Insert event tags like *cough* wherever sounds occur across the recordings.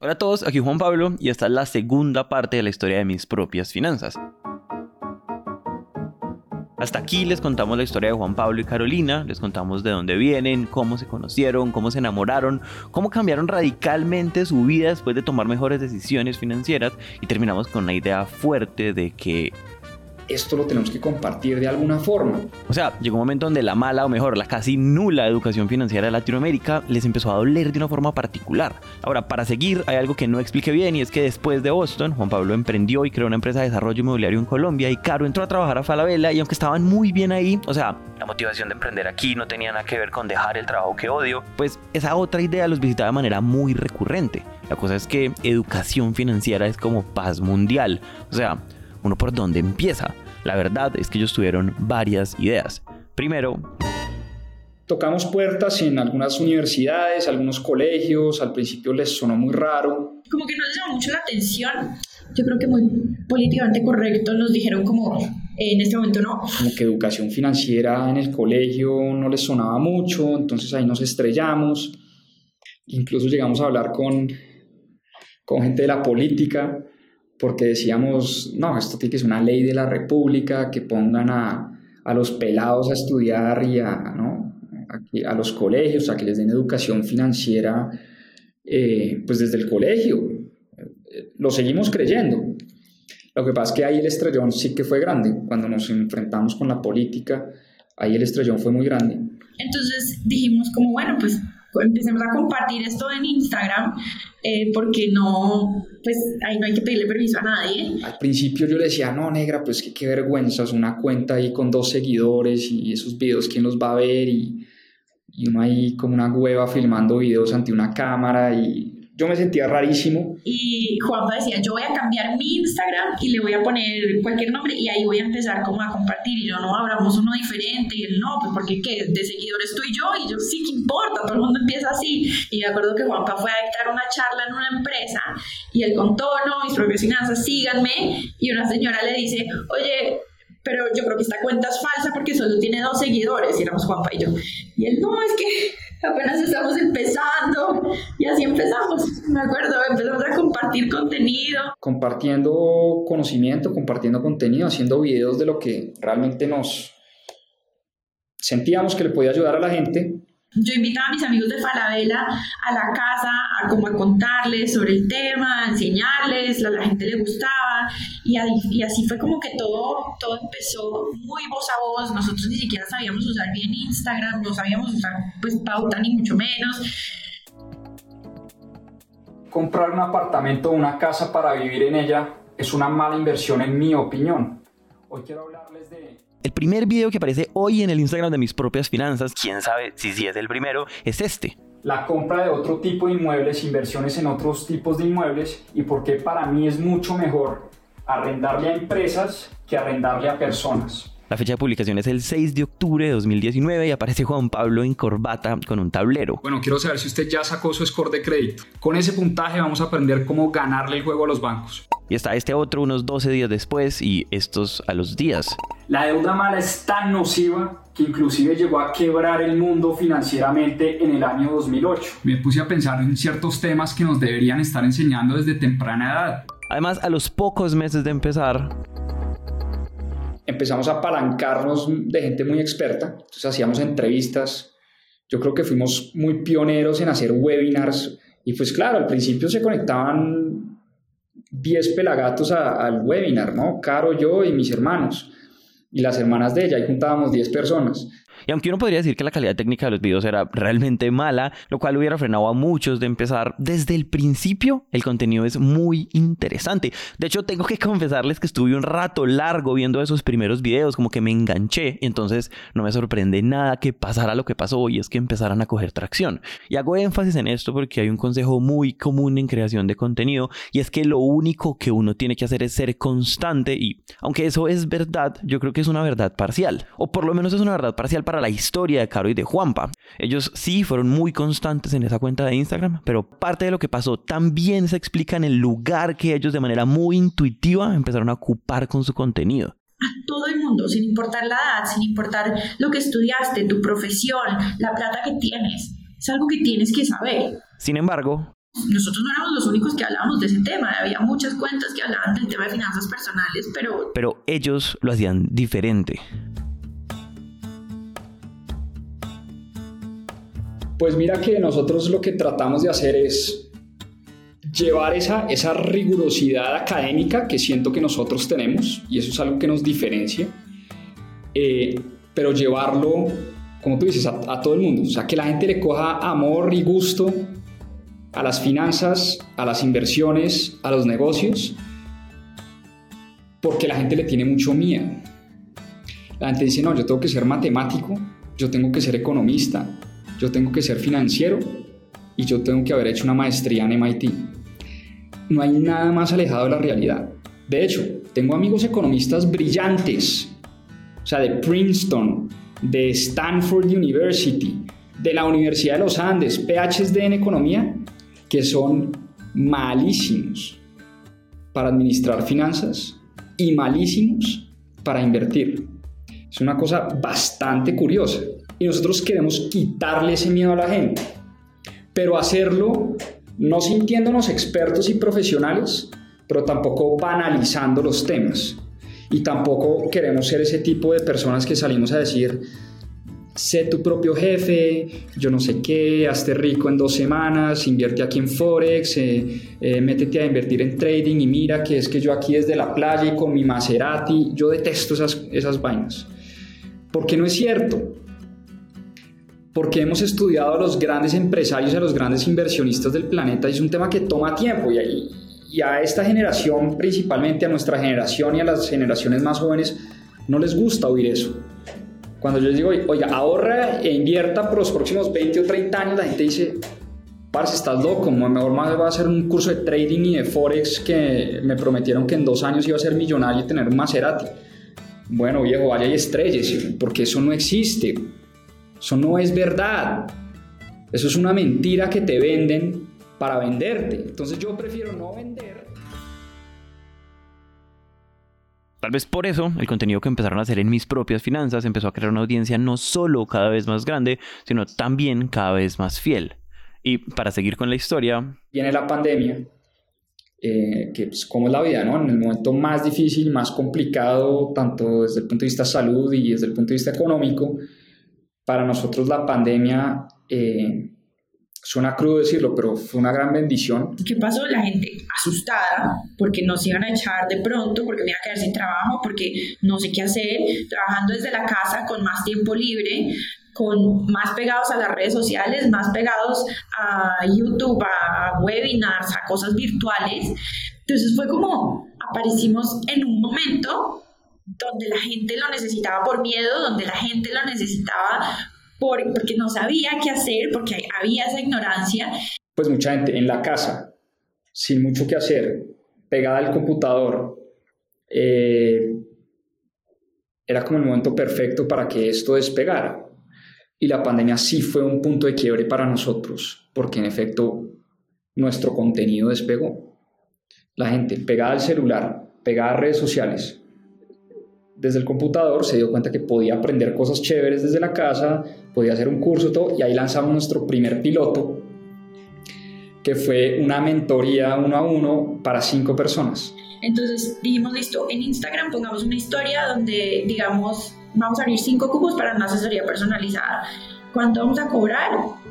Hola a todos, aquí Juan Pablo y esta es la segunda parte de la historia de mis propias finanzas. Hasta aquí les contamos la historia de Juan Pablo y Carolina, les contamos de dónde vienen, cómo se conocieron, cómo se enamoraron, cómo cambiaron radicalmente su vida después de tomar mejores decisiones financieras y terminamos con una idea fuerte de que esto lo tenemos que compartir de alguna forma. O sea, llegó un momento donde la mala o mejor, la casi nula educación financiera de Latinoamérica les empezó a doler de una forma particular. Ahora, para seguir, hay algo que no expliqué bien y es que después de Boston, Juan Pablo emprendió y creó una empresa de desarrollo inmobiliario en Colombia y Caro entró a trabajar a Falabella y aunque estaban muy bien ahí, o sea, la motivación de emprender aquí no tenía nada que ver con dejar el trabajo que odio, pues esa otra idea los visitaba de manera muy recurrente. La cosa es que educación financiera es como paz mundial. O sea, uno por dónde empieza. La verdad es que ellos tuvieron varias ideas. Primero, tocamos puertas en algunas universidades, algunos colegios, al principio les sonó muy raro. Como que no les llamó mucho la atención. Yo creo que muy políticamente correcto nos dijeron como en este momento no. Como que educación financiera en el colegio no les sonaba mucho, entonces ahí nos estrellamos. Incluso llegamos a hablar con, con gente de la política porque decíamos, no, esto tiene que ser una ley de la República, que pongan a, a los pelados a estudiar y a, ¿no? a, a, los colegios, a que les den educación financiera, eh, pues desde el colegio. Lo seguimos creyendo. Lo que pasa es que ahí el estrellón sí que fue grande. Cuando nos enfrentamos con la política, ahí el estrellón fue muy grande. Entonces dijimos como, bueno, pues empecemos a compartir esto en Instagram, eh, porque no, pues ahí no hay que pedirle permiso a nadie. Al principio yo le decía, no, negra, pues qué, qué vergüenza, una cuenta ahí con dos seguidores y esos videos, ¿quién los va a ver? Y, y uno ahí como una hueva filmando videos ante una cámara y yo me sentía rarísimo. Y Juanpa decía, yo voy a cambiar mi Instagram y le voy a poner cualquier nombre y ahí voy a empezar como a compartir. Y yo, no, abramos uno diferente. Y él, no, pues porque ¿qué? De seguidores tú y yo. Y yo, sí, ¿qué importa? Todo el mundo empieza así. Y me acuerdo que Juanpa fue a dictar una charla en una empresa y él contó, no, mis propias finanzas, síganme. Y una señora le dice, oye, pero yo creo que esta cuenta es falsa porque solo tiene dos seguidores. Y éramos Juanpa y yo. Y él, no, es que apenas estamos empezando y así empezamos, me acuerdo, empezamos a compartir contenido. Compartiendo conocimiento, compartiendo contenido, haciendo videos de lo que realmente nos sentíamos que le podía ayudar a la gente yo invitaba a mis amigos de Falabella a la casa a como a contarles sobre el tema, a enseñarles, a la gente le gustaba y, y, así fue como que todo, todo empezó muy voz a voz, nosotros ni siquiera sabíamos usar bien Instagram, no sabíamos usar pues pauta ni mucho menos. Comprar un apartamento o una casa para vivir en ella es una mala inversión en mi opinión. Hoy quiero hablarles de el primer video que aparece hoy en el Instagram de mis propias finanzas, quién sabe si sí es el primero, es este. La compra de otro tipo de inmuebles, inversiones en otros tipos de inmuebles y por qué para mí es mucho mejor arrendarle a empresas que arrendarle a personas. La fecha de publicación es el 6 de octubre de 2019 y aparece Juan Pablo en corbata con un tablero. Bueno, quiero saber si usted ya sacó su score de crédito. Con ese puntaje vamos a aprender cómo ganarle el juego a los bancos. Y está este otro unos 12 días después y estos a los días. La deuda mala es tan nociva que inclusive llegó a quebrar el mundo financieramente en el año 2008. Me puse a pensar en ciertos temas que nos deberían estar enseñando desde temprana edad. Además, a los pocos meses de empezar, empezamos a apalancarnos de gente muy experta, entonces hacíamos entrevistas, yo creo que fuimos muy pioneros en hacer webinars y pues claro, al principio se conectaban 10 pelagatos al webinar, ¿no? Caro, yo y mis hermanos y las hermanas de ella, y juntábamos 10 personas. Y aunque uno podría decir que la calidad técnica de los videos era realmente mala, lo cual hubiera frenado a muchos de empezar, desde el principio el contenido es muy interesante. De hecho, tengo que *laughs* confesarles que estuve un rato largo viendo esos primeros videos, como que me enganché, entonces no me sorprende nada que pasara lo que pasó y es que empezaran a coger tracción. Y hago énfasis en esto porque hay un consejo muy común en creación de contenido y es que lo único que uno tiene que hacer es ser constante y aunque eso es verdad, yo creo que es una verdad parcial, o por lo menos es una verdad parcial para la historia de Caro y de Juanpa. Ellos sí fueron muy constantes en esa cuenta de Instagram, pero parte de lo que pasó también se explica en el lugar que ellos de manera muy intuitiva empezaron a ocupar con su contenido a todo el mundo, sin importar la edad, sin importar lo que estudiaste, tu profesión, la plata que tienes. Es algo que tienes que saber. Sin embargo, nosotros no éramos los únicos que hablábamos de ese tema, había muchas cuentas que hablaban del tema de finanzas personales, pero... Pero ellos lo hacían diferente. Pues mira que nosotros lo que tratamos de hacer es llevar esa, esa rigurosidad académica que siento que nosotros tenemos, y eso es algo que nos diferencia, eh, pero llevarlo, como tú dices, a, a todo el mundo. O sea, que la gente le coja amor y gusto a las finanzas, a las inversiones, a los negocios, porque la gente le tiene mucho miedo. La gente dice, no, yo tengo que ser matemático, yo tengo que ser economista, yo tengo que ser financiero y yo tengo que haber hecho una maestría en MIT. No hay nada más alejado de la realidad. De hecho, tengo amigos economistas brillantes, o sea, de Princeton, de Stanford University, de la Universidad de los Andes, PhD en economía, que son malísimos para administrar finanzas y malísimos para invertir. Es una cosa bastante curiosa y nosotros queremos quitarle ese miedo a la gente, pero hacerlo no sintiéndonos expertos y profesionales, pero tampoco banalizando los temas. Y tampoco queremos ser ese tipo de personas que salimos a decir, sé tu propio jefe, yo no sé qué, hazte rico en dos semanas, invierte aquí en Forex, eh, eh, métete a invertir en trading y mira que es que yo aquí desde la playa y con mi Maserati, yo detesto esas, esas vainas. Porque no es cierto. Porque hemos estudiado a los grandes empresarios a los grandes inversionistas del planeta y es un tema que toma tiempo y, y a esta generación, principalmente a nuestra generación y a las generaciones más jóvenes, no les gusta oír eso. Cuando yo digo, oiga, ahorra e invierta por los próximos 20 o 30 años, la gente dice, parce, estás loco, mejor más va a hacer un curso de trading y de forex que me prometieron que en dos años iba a ser millonario y tener un Maserati. Bueno, viejo, vaya y estrelles, porque eso no existe. Eso no es verdad. Eso es una mentira que te venden para venderte. Entonces yo prefiero no vender Tal vez por eso el contenido que empezaron a hacer en mis propias finanzas empezó a crear una audiencia no solo cada vez más grande, sino también cada vez más fiel. Y para seguir con la historia... Viene la pandemia, eh, que pues, como es la vida, ¿no? En el momento más difícil, más complicado, tanto desde el punto de vista salud y desde el punto de vista económico, para nosotros la pandemia eh, Suena crudo decirlo, pero fue una gran bendición. ¿Qué pasó? La gente asustada porque nos iban a echar de pronto, porque me iba a quedar sin trabajo, porque no sé qué hacer, trabajando desde la casa con más tiempo libre, con más pegados a las redes sociales, más pegados a YouTube, a webinars, a cosas virtuales. Entonces fue como aparecimos en un momento donde la gente lo necesitaba por miedo, donde la gente lo necesitaba porque no sabía qué hacer, porque había esa ignorancia. Pues mucha gente en la casa, sin mucho que hacer, pegada al computador, eh, era como el momento perfecto para que esto despegara. Y la pandemia sí fue un punto de quiebre para nosotros, porque en efecto nuestro contenido despegó. La gente pegada al celular, pegada a redes sociales, desde el computador, se dio cuenta que podía aprender cosas chéveres desde la casa, podía hacer un curso, todo, y ahí lanzamos nuestro primer piloto, que fue una mentoría uno a uno para cinco personas. Entonces dijimos, listo, en Instagram pongamos una historia donde, digamos, vamos a abrir cinco cupos para una asesoría personalizada. ¿Cuánto vamos a cobrar?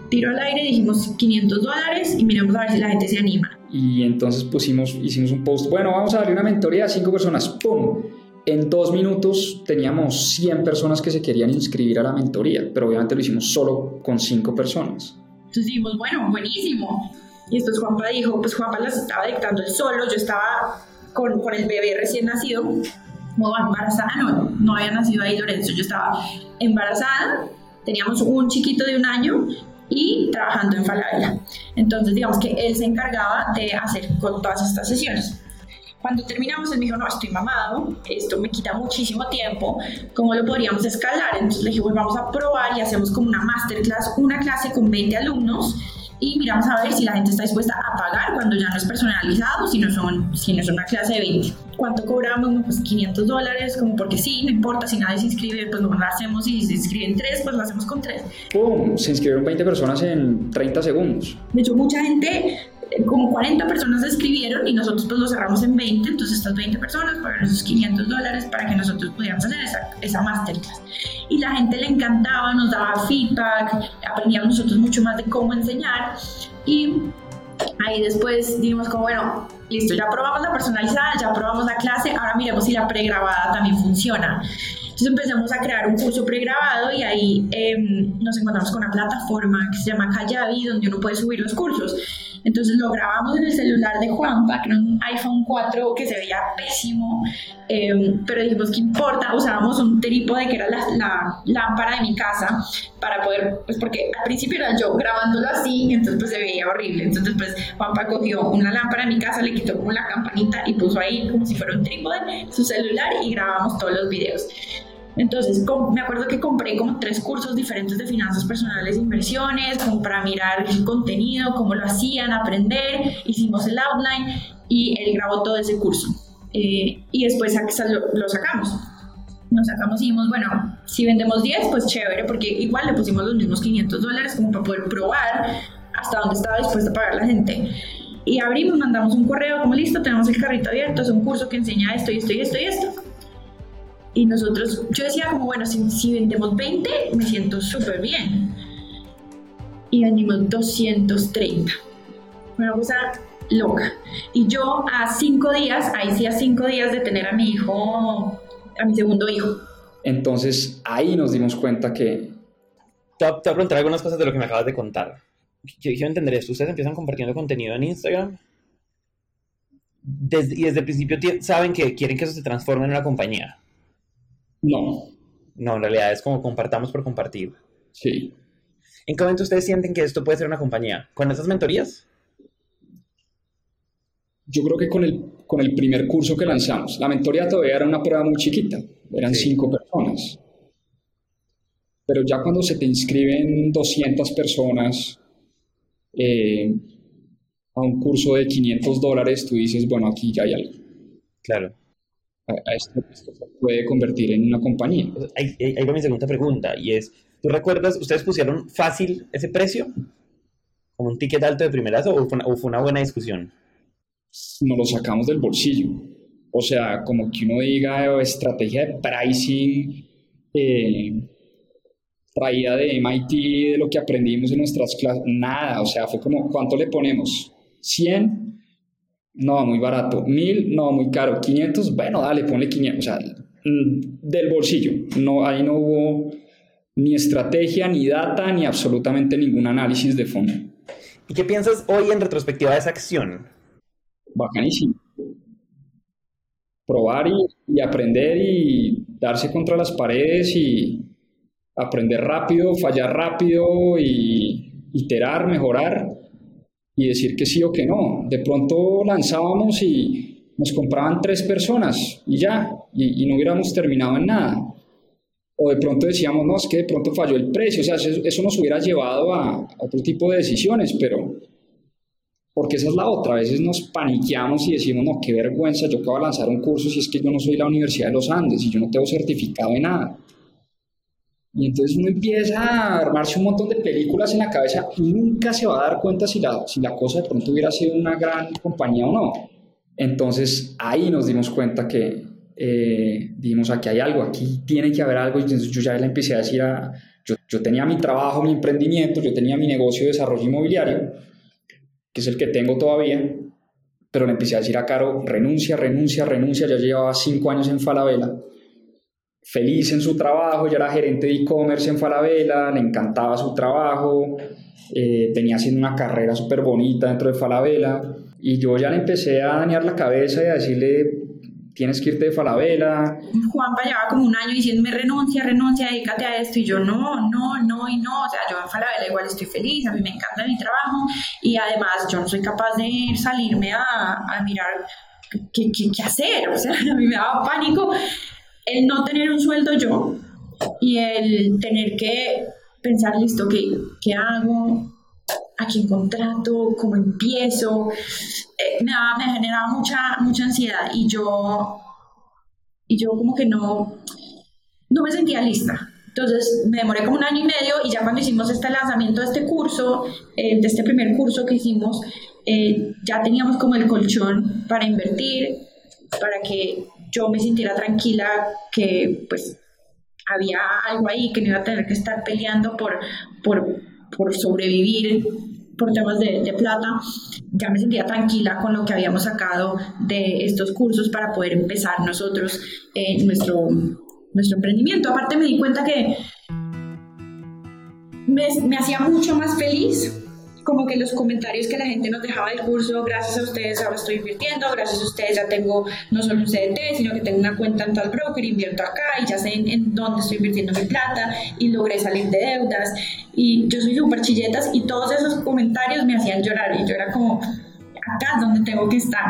Tiro al aire, dijimos 500 dólares y miremos a ver si la gente se anima. Y entonces pusimos, hicimos un post, bueno, vamos a abrir una mentoría a cinco personas, ¡pum! En dos minutos teníamos 100 personas que se querían inscribir a la mentoría, pero obviamente lo hicimos solo con 5 personas. Entonces dijimos, bueno, buenísimo. Y entonces Juanpa dijo, pues Juanpa las estaba dictando él solo, yo estaba con, con el bebé recién nacido, no, embarazada, no, no había nacido ahí Lorenzo, yo estaba embarazada, teníamos un chiquito de un año y trabajando en Falabella. Entonces digamos que él se encargaba de hacer con todas estas sesiones. Cuando terminamos, él me dijo, no, estoy mamado, esto me quita muchísimo tiempo, ¿cómo lo podríamos escalar? Entonces le dije, pues vamos a probar y hacemos como una masterclass, una clase con 20 alumnos y miramos a ver si la gente está dispuesta a pagar cuando ya no es personalizado, si no, son, si no es una clase de 20. ¿Cuánto cobramos? Pues 500 dólares, como porque sí, no importa, si nadie se inscribe, pues no lo hacemos, y si se inscriben tres, pues lo hacemos con tres. ¡Pum! Se inscribieron 20 personas en 30 segundos. De hecho, mucha gente como 40 personas escribieron y nosotros pues lo cerramos en 20, entonces estas 20 personas pagaron esos 500 dólares para que nosotros pudiéramos hacer esa, esa masterclass. Y la gente le encantaba, nos daba feedback, aprendíamos nosotros mucho más de cómo enseñar y ahí después dijimos como bueno, listo, ya probamos la personalizada, ya probamos la clase, ahora miremos si la pregrabada también funciona. Entonces empezamos a crear un curso pregrabado y ahí em, nos encontramos con una plataforma que se llama Kajabi, donde uno puede subir los cursos. Entonces lo grabamos en el celular de Juanpa, que era un iPhone 4 que se veía pésimo, em, pero dijimos que importa, usábamos un trípode que era la, la, lámpara de mi casa para poder, pues porque al principio era yo grabándolo así, entonces pues se veía horrible. Entonces pues Juanpa cogió una lámpara de mi casa, le quitó como la campanita y puso ahí como si fuera un trípode su celular y grabamos todos los videos. Entonces, me acuerdo que compré como tres cursos diferentes de finanzas personales inversiones, como para mirar el contenido, cómo lo hacían, aprender, hicimos el outline y él grabó todo ese curso. Eh, y después lo, sacamos. Nos sacamos y dijimos, bueno, si vendemos 10, pues chévere, porque igual le pusimos los mismos 500 dólares como para poder probar hasta dónde estaba dispuesta a pagar la gente. Y abrimos, mandamos un correo como listo, tenemos el carrito abierto, es un curso que enseña esto y esto y esto y esto y nosotros, yo decía como, bueno, si, vendemos 20, me siento súper bien. Y vendimos 230. Una cosa loca. Y yo a cinco días, ahí sí a cinco días de tener a mi hijo, a mi segundo hijo. Entonces ahí nos dimos cuenta que... Te voy a preguntar algunas cosas de lo que me acabas de contar. Yo quiero entender esto. Ustedes empiezan compartiendo contenido en Instagram y desde el principio saben que quieren que eso se transforme en una compañía. No. No, en realidad es como compartamos por compartir. Sí. ¿En qué momento ustedes sienten que esto puede ser una compañía? ¿Con esas mentorías? Yo creo que con el, con el primer curso que lanzamos. La mentoría todavía era una prueba muy chiquita, eran cinco personas. Pero ya cuando se te inscriben 200 personas eh, a un curso de 500 dólares, tú dices, bueno, aquí ya hay algo. Claro a, esto, se puede convertir en una compañía. Ahí, ahí, va mi segunda pregunta y es, ¿tú recuerdas, ustedes pusieron fácil ese precio? ¿Como un ticket alto de primerazo o fue una, o fue una buena discusión? Nos lo sacamos del bolsillo. O sea, como que uno diga estrategia de pricing eh, traída de MIT, de lo que aprendimos en nuestras clases, nada. O sea, fue como, ¿cuánto le ponemos? ¿100? No, muy barato. Mil, no, muy caro. 500, bueno, dale, ponle 500. O sea, mm, del bolsillo. No, ahí no hubo ni estrategia, ni data, ni absolutamente ningún análisis de fondo. ¿Y qué piensas hoy en retrospectiva de esa acción? Bacanísimo. Probar y, aprender y darse contra las paredes y aprender rápido, fallar rápido y iterar, mejorar y decir que sí o que no. De pronto lanzábamos y nos compraban tres personas y ya, y, no hubiéramos terminado en nada. O de pronto decíamos, no, es que de pronto falló el precio, o sea, eso, nos hubiera llevado a, otro tipo de decisiones, pero porque esa es la otra, a veces nos paniqueamos y decimos, no, qué vergüenza, yo acabo de lanzar un curso si es que yo no soy la Universidad de los Andes y yo no tengo certificado de nada. Y entonces uno empieza a armarse un montón de películas en la cabeza y nunca se va a dar cuenta si la, si la cosa de pronto hubiera sido una gran compañía o no. Entonces ahí nos dimos cuenta que eh, dijimos, aquí hay algo, aquí tiene que haber algo. Y entonces yo ya le empecé a decir, a, yo, yo tenía mi trabajo, mi emprendimiento, yo tenía mi negocio de desarrollo inmobiliario, que es el que tengo todavía, pero le empecé a decir a Caro, renuncia, renuncia, renuncia, ya llevaba cinco años en Falabella feliz en su trabajo, ya era gerente de e-commerce en Falabella, le encantaba su trabajo, eh, venía haciendo una carrera súper bonita dentro de Falabella y yo ya le empecé a dañar la cabeza y a decirle tienes que irte de Falabella. Juanpa llevaba como un año diciéndome renuncia, renuncia, dedícate a esto y yo no, no, no y no, o sea, yo en Falabella igual estoy feliz, a mí me encanta mi trabajo y además yo no soy capaz de salirme a, a mirar qué, qué, qué hacer, o sea, *laughs* a mí me daba pánico el no tener un sueldo yo y el tener que pensar, listo, ¿qué, qué hago? ¿A quién contrato? ¿Cómo empiezo? Eh, me, me generaba mucha, mucha ansiedad y yo, y yo como que no, no me sentía lista. Entonces me demoré como un año y medio y ya cuando hicimos este lanzamiento de este curso, eh, de este primer curso que hicimos, eh, ya teníamos como el colchón para invertir, para que yo me sintiera tranquila que pues había algo ahí, que no iba a tener que estar peleando por, por, por sobrevivir por temas de, plata, ya me sentía tranquila con lo que habíamos sacado de estos cursos para poder empezar nosotros eh, nuestro, nuestro emprendimiento. Aparte me di cuenta que me hacía mucho más feliz como que los comentarios que la gente nos dejaba del curso, gracias a ustedes ahora estoy invirtiendo, gracias a ustedes ya tengo no solo un CDT, sino que tengo una cuenta en tal broker, invierto acá y ya sé en, dónde estoy invirtiendo mi plata y logré salir de deudas. Y yo soy súper chilletas y todos esos comentarios me hacían llorar y yo era como, acá es donde tengo que estar,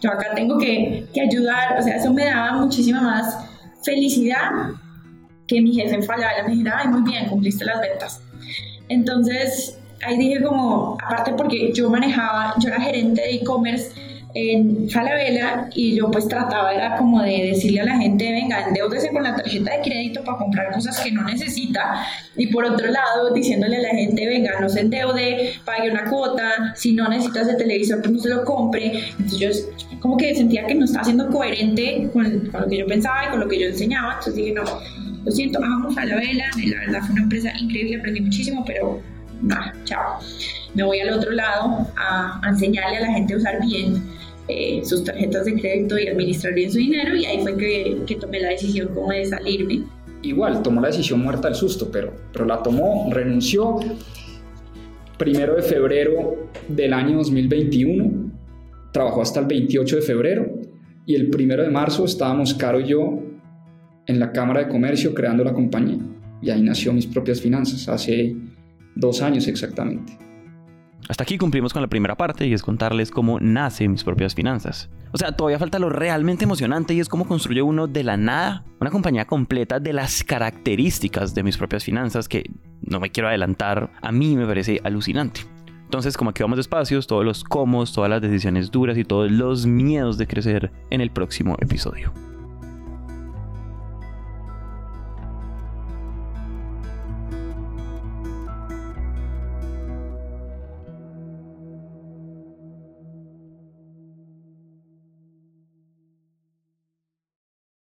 yo acá tengo que, que ayudar, o sea, eso me daba muchísima más felicidad que mi jefe en Falabella me dijera, ay, muy bien, cumpliste las ventas. Entonces, ahí dije como, aparte porque yo manejaba, yo era gerente de e-commerce en Falabella y yo pues trataba era como de decirle a la gente, venga, endeudese con la tarjeta de crédito para comprar cosas que no necesita y por otro lado diciéndole a la gente, venga, no se endeude, pague una cuota, si no necesitas el televisor pues no se lo compre. Entonces yo como que sentía que no estaba siendo coherente con, lo que yo pensaba y con lo que yo enseñaba, entonces dije, no, lo siento, vamos a Falabella, la verdad fue una empresa increíble, aprendí muchísimo, pero nah, chao. Me voy al otro lado a, enseñarle a la gente a usar bien eh, sus tarjetas de crédito y administrar bien su dinero y ahí fue que, que, tomé la decisión como de salirme. Igual, tomó la decisión muerta al susto, pero, pero la tomó, renunció. Primero de febrero del año 2021, trabajó hasta el 28 de febrero y el primero de marzo estábamos Caro y yo en la Cámara de Comercio creando la compañía y ahí nació mis propias finanzas hace dos años exactamente. Hasta aquí cumplimos con la primera parte y es contarles cómo nace mis propias finanzas. O sea, todavía falta lo realmente emocionante y es cómo construye uno de la nada una compañía completa de las características de mis propias finanzas que no me quiero adelantar, a mí me parece alucinante. Entonces, como aquí vamos despacios, todos los cómo, todas las decisiones duras y todos los miedos de crecer en el próximo episodio.